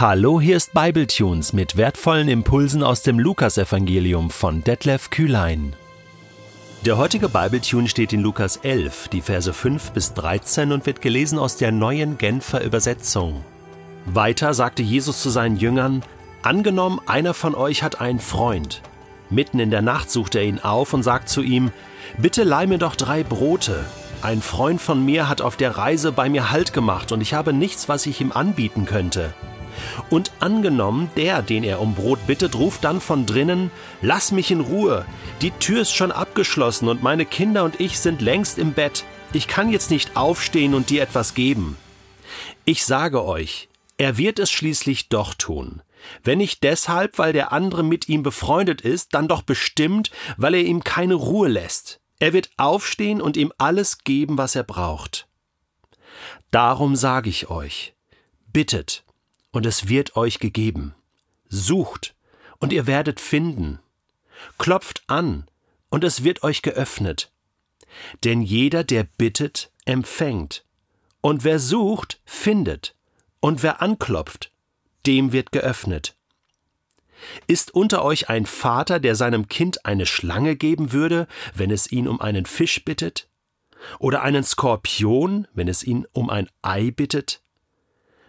Hallo, hier ist Bibletunes mit wertvollen Impulsen aus dem Lukasevangelium von Detlef Kühlein. Der heutige Bibletune steht in Lukas 11, die Verse 5 bis 13 und wird gelesen aus der neuen Genfer Übersetzung. Weiter sagte Jesus zu seinen Jüngern: Angenommen, einer von euch hat einen Freund. Mitten in der Nacht sucht er ihn auf und sagt zu ihm: Bitte leih mir doch drei Brote. Ein Freund von mir hat auf der Reise bei mir Halt gemacht und ich habe nichts, was ich ihm anbieten könnte. Und angenommen, der, den er um Brot bittet, ruft dann von drinnen, Lass mich in Ruhe, die Tür ist schon abgeschlossen und meine Kinder und ich sind längst im Bett, ich kann jetzt nicht aufstehen und dir etwas geben. Ich sage euch, er wird es schließlich doch tun. Wenn nicht deshalb, weil der andere mit ihm befreundet ist, dann doch bestimmt, weil er ihm keine Ruhe lässt. Er wird aufstehen und ihm alles geben, was er braucht. Darum sage ich euch, bittet, und es wird euch gegeben. Sucht, und ihr werdet finden. Klopft an, und es wird euch geöffnet. Denn jeder, der bittet, empfängt. Und wer sucht, findet. Und wer anklopft, dem wird geöffnet. Ist unter euch ein Vater, der seinem Kind eine Schlange geben würde, wenn es ihn um einen Fisch bittet? Oder einen Skorpion, wenn es ihn um ein Ei bittet?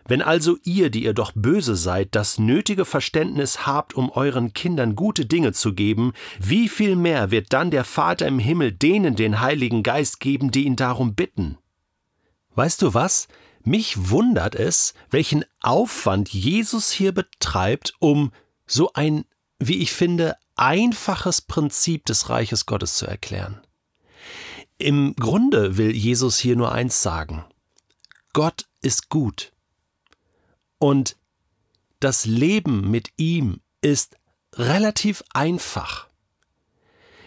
Wenn also ihr, die ihr doch böse seid, das nötige Verständnis habt, um euren Kindern gute Dinge zu geben, wie viel mehr wird dann der Vater im Himmel denen den Heiligen Geist geben, die ihn darum bitten? Weißt du was? Mich wundert es, welchen Aufwand Jesus hier betreibt, um so ein, wie ich finde, einfaches Prinzip des Reiches Gottes zu erklären. Im Grunde will Jesus hier nur eins sagen. Gott ist gut. Und das Leben mit ihm ist relativ einfach.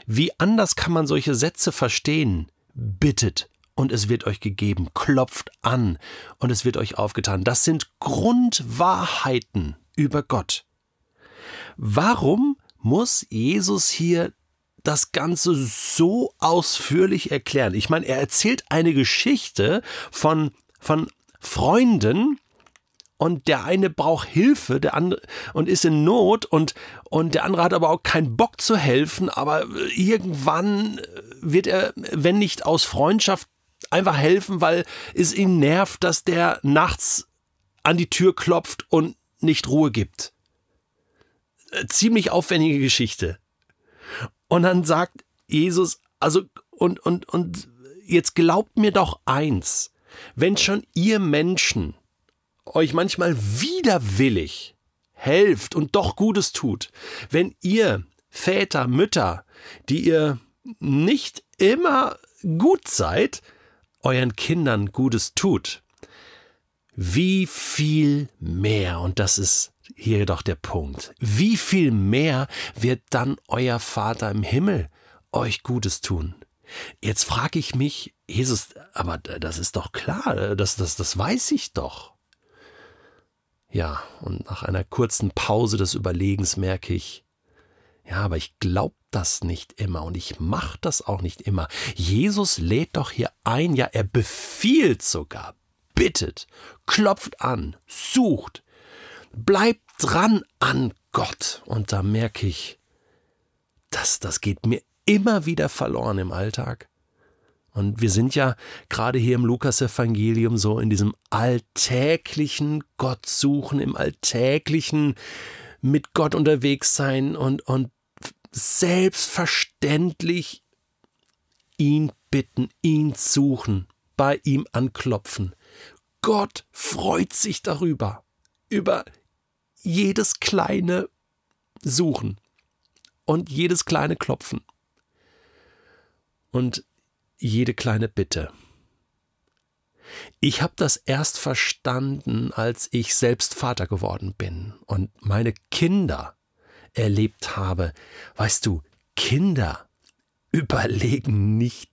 Wie anders kann man solche Sätze verstehen? Bittet und es wird euch gegeben, klopft an und es wird euch aufgetan. Das sind Grundwahrheiten über Gott. Warum muss Jesus hier das Ganze so ausführlich erklären? Ich meine, er erzählt eine Geschichte von, von Freunden, und der eine braucht Hilfe, der andere und ist in Not und und der andere hat aber auch keinen Bock zu helfen, aber irgendwann wird er, wenn nicht aus Freundschaft, einfach helfen, weil es ihn nervt, dass der nachts an die Tür klopft und nicht Ruhe gibt. Ziemlich aufwendige Geschichte. Und dann sagt Jesus, also und und und jetzt glaubt mir doch eins, wenn schon ihr Menschen euch manchmal widerwillig helft und doch Gutes tut, wenn ihr Väter, Mütter, die ihr nicht immer gut seid, euren Kindern Gutes tut, wie viel mehr, und das ist hier doch der Punkt, wie viel mehr wird dann euer Vater im Himmel euch Gutes tun? Jetzt frage ich mich, Jesus, aber das ist doch klar, das, das, das weiß ich doch. Ja, und nach einer kurzen Pause des Überlegens merke ich, ja, aber ich glaube das nicht immer und ich mache das auch nicht immer. Jesus lädt doch hier ein, ja, er befiehlt sogar, bittet, klopft an, sucht, bleibt dran an Gott. Und da merke ich, das, das geht mir immer wieder verloren im Alltag. Und wir sind ja gerade hier im Lukasevangelium so in diesem alltäglichen Gott suchen, im alltäglichen mit Gott unterwegs sein und, und selbstverständlich ihn bitten, ihn suchen, bei ihm anklopfen. Gott freut sich darüber, über jedes kleine Suchen und jedes kleine Klopfen. Und jede kleine Bitte. Ich habe das erst verstanden, als ich selbst Vater geworden bin und meine Kinder erlebt habe. Weißt du, Kinder überlegen nicht,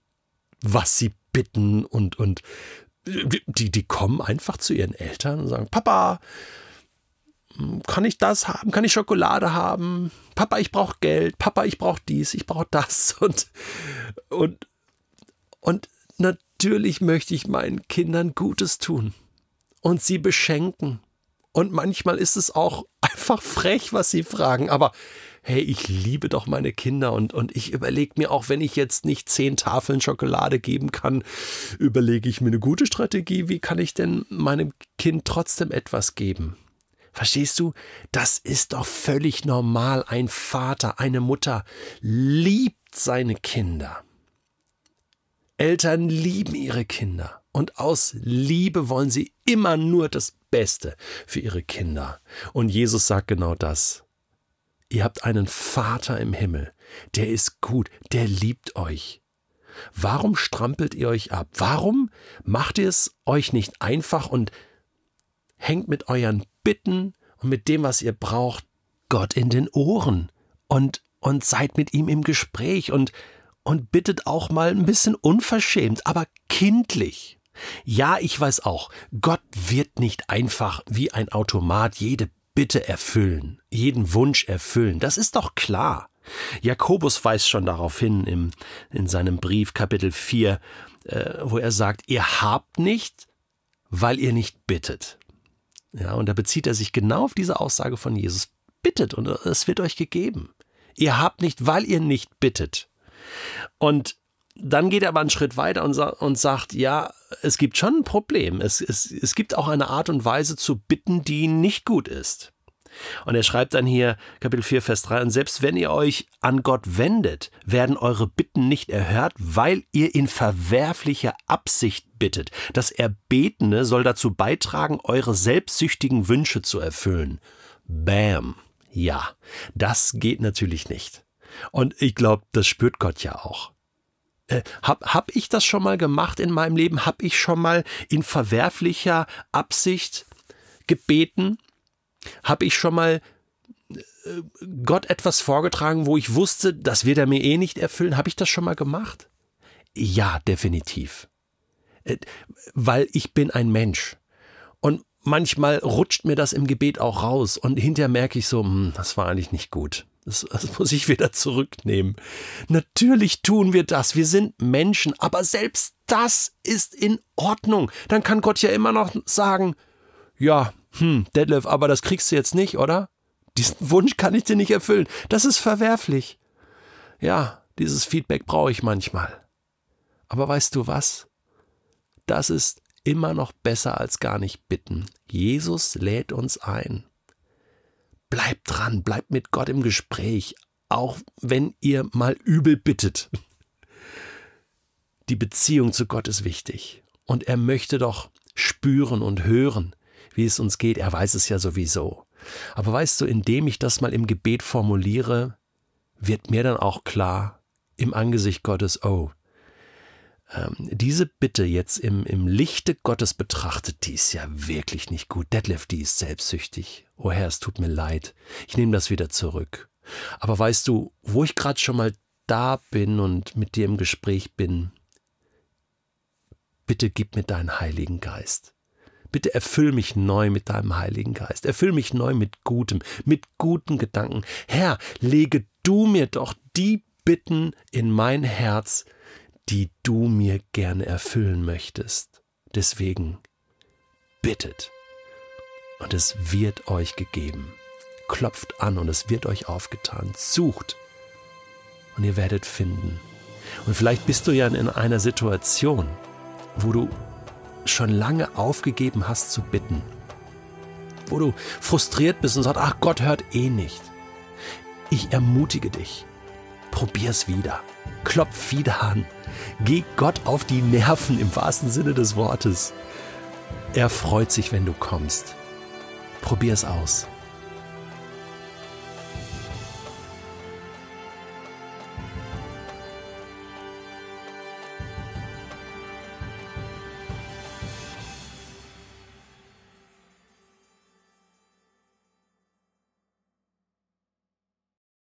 was sie bitten und, und die, die kommen einfach zu ihren Eltern und sagen, Papa, kann ich das haben? Kann ich Schokolade haben? Papa, ich brauche Geld. Papa, ich brauche dies, ich brauche das. Und, und, und natürlich möchte ich meinen Kindern Gutes tun und sie beschenken Und manchmal ist es auch einfach frech, was sie fragen. Aber hey, ich liebe doch meine Kinder und, und ich überlege mir auch, wenn ich jetzt nicht zehn Tafeln Schokolade geben kann, überlege ich mir eine gute Strategie, wie kann ich denn meinem Kind trotzdem etwas geben? Verstehst du? Das ist doch völlig normal. Ein Vater, eine Mutter liebt seine Kinder. Eltern lieben ihre Kinder und aus Liebe wollen sie immer nur das Beste für ihre Kinder. Und Jesus sagt genau das. Ihr habt einen Vater im Himmel, der ist gut, der liebt euch. Warum strampelt ihr euch ab? Warum macht ihr es euch nicht einfach und hängt mit euren Bitten und mit dem, was ihr braucht, Gott in den Ohren und, und seid mit ihm im Gespräch und, und bittet auch mal ein bisschen unverschämt, aber kindlich. Ja, ich weiß auch, Gott wird nicht einfach wie ein Automat jede Bitte erfüllen, jeden Wunsch erfüllen. Das ist doch klar. Jakobus weist schon darauf hin im, in seinem Brief Kapitel 4, äh, wo er sagt, ihr habt nicht, weil ihr nicht bittet. Ja, und da bezieht er sich genau auf diese Aussage von Jesus. Bittet und es wird euch gegeben. Ihr habt nicht, weil ihr nicht bittet. Und dann geht er aber einen Schritt weiter und, und sagt, ja, es gibt schon ein Problem. Es, es, es gibt auch eine Art und Weise zu bitten, die nicht gut ist. Und er schreibt dann hier Kapitel 4, Vers 3, und selbst wenn ihr euch an Gott wendet, werden eure Bitten nicht erhört, weil ihr in verwerflicher Absicht bittet. Das Erbetene soll dazu beitragen, eure selbstsüchtigen Wünsche zu erfüllen. Bam. Ja, das geht natürlich nicht. Und ich glaube, das spürt Gott ja auch. Äh, hab, hab ich das schon mal gemacht in meinem Leben? Hab ich schon mal in verwerflicher Absicht gebeten? Hab ich schon mal äh, Gott etwas vorgetragen, wo ich wusste, das wird er mir eh nicht erfüllen? Habe ich das schon mal gemacht? Ja, definitiv. Äh, weil ich bin ein Mensch. Und manchmal rutscht mir das im Gebet auch raus und hinterher merke ich so, hm, das war eigentlich nicht gut. Das, das muss ich wieder zurücknehmen. Natürlich tun wir das. Wir sind Menschen, aber selbst das ist in Ordnung. Dann kann Gott ja immer noch sagen, ja, hm, Detlef, aber das kriegst du jetzt nicht, oder? Diesen Wunsch kann ich dir nicht erfüllen. Das ist verwerflich. Ja, dieses Feedback brauche ich manchmal. Aber weißt du was? Das ist immer noch besser als gar nicht bitten. Jesus lädt uns ein. Bleibt dran, bleibt mit Gott im Gespräch, auch wenn ihr mal übel bittet. Die Beziehung zu Gott ist wichtig. Und er möchte doch spüren und hören, wie es uns geht. Er weiß es ja sowieso. Aber weißt du, indem ich das mal im Gebet formuliere, wird mir dann auch klar, im Angesicht Gottes, oh, ähm, diese Bitte jetzt im, im Lichte Gottes betrachtet, die ist ja wirklich nicht gut. Detlef, die ist selbstsüchtig. Oh Herr, es tut mir leid. Ich nehme das wieder zurück. Aber weißt du, wo ich gerade schon mal da bin und mit dir im Gespräch bin, bitte gib mir deinen Heiligen Geist. Bitte erfüll mich neu mit deinem Heiligen Geist. Erfüll mich neu mit Gutem, mit guten Gedanken. Herr, lege du mir doch die Bitten in mein Herz, die du mir gerne erfüllen möchtest. Deswegen bittet und es wird euch gegeben. Klopft an und es wird euch aufgetan. Sucht und ihr werdet finden. Und vielleicht bist du ja in einer Situation, wo du schon lange aufgegeben hast zu bitten. Wo du frustriert bist und sagst, ach Gott hört eh nicht. Ich ermutige dich. Probier's wieder. Klopf wieder an. Geh Gott auf die Nerven im wahrsten Sinne des Wortes. Er freut sich, wenn du kommst. Probier's aus.